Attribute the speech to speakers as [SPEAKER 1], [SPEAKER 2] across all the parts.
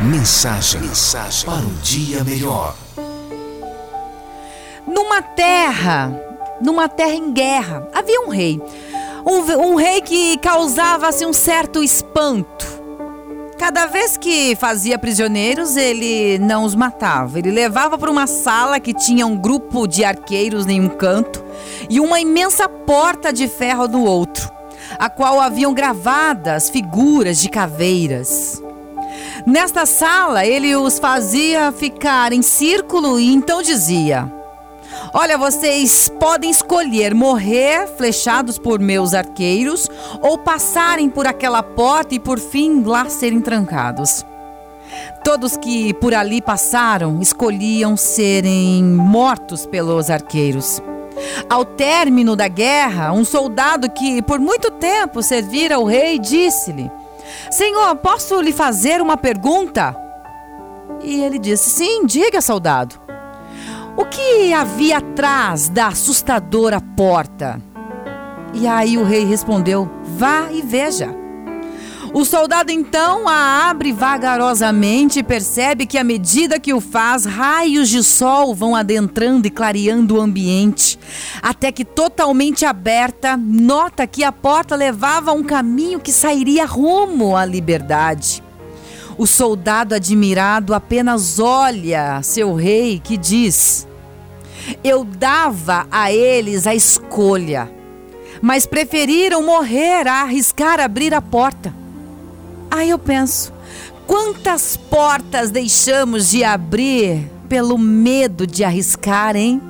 [SPEAKER 1] Mensagem, Mensagem para um dia melhor.
[SPEAKER 2] Numa terra, numa terra em guerra, havia um rei. Um, um rei que causava assim, um certo espanto. Cada vez que fazia prisioneiros, ele não os matava. Ele levava para uma sala que tinha um grupo de arqueiros em um canto e uma imensa porta de ferro no outro, a qual haviam gravadas figuras de caveiras. Nesta sala, ele os fazia ficar em círculo e então dizia: Olha, vocês podem escolher morrer flechados por meus arqueiros ou passarem por aquela porta e por fim lá serem trancados. Todos que por ali passaram escolhiam serem mortos pelos arqueiros. Ao término da guerra, um soldado que por muito tempo servira o rei disse-lhe: Senhor, posso lhe fazer uma pergunta? E ele disse: Sim, diga, soldado. O que havia atrás da assustadora porta? E aí o rei respondeu: Vá e veja. O soldado então a abre vagarosamente e percebe que, à medida que o faz, raios de sol vão adentrando e clareando o ambiente, até que, totalmente aberta, nota que a porta levava a um caminho que sairia rumo à liberdade. O soldado admirado apenas olha seu rei, que diz: Eu dava a eles a escolha, mas preferiram morrer a arriscar abrir a porta. Aí eu penso: quantas portas deixamos de abrir pelo medo de arriscar, hein?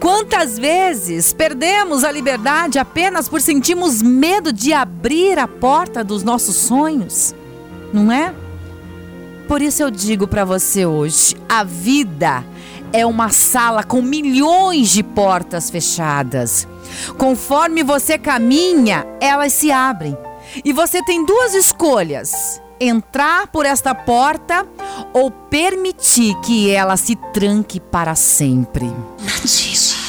[SPEAKER 2] Quantas vezes perdemos a liberdade apenas por sentirmos medo de abrir a porta dos nossos sonhos? não é? Por isso eu digo para você hoje: a vida é uma sala com milhões de portas fechadas. Conforme você caminha, elas se abrem. E você tem duas escolhas: entrar por esta porta ou permitir que ela se tranque para sempre.
[SPEAKER 1] Nativa.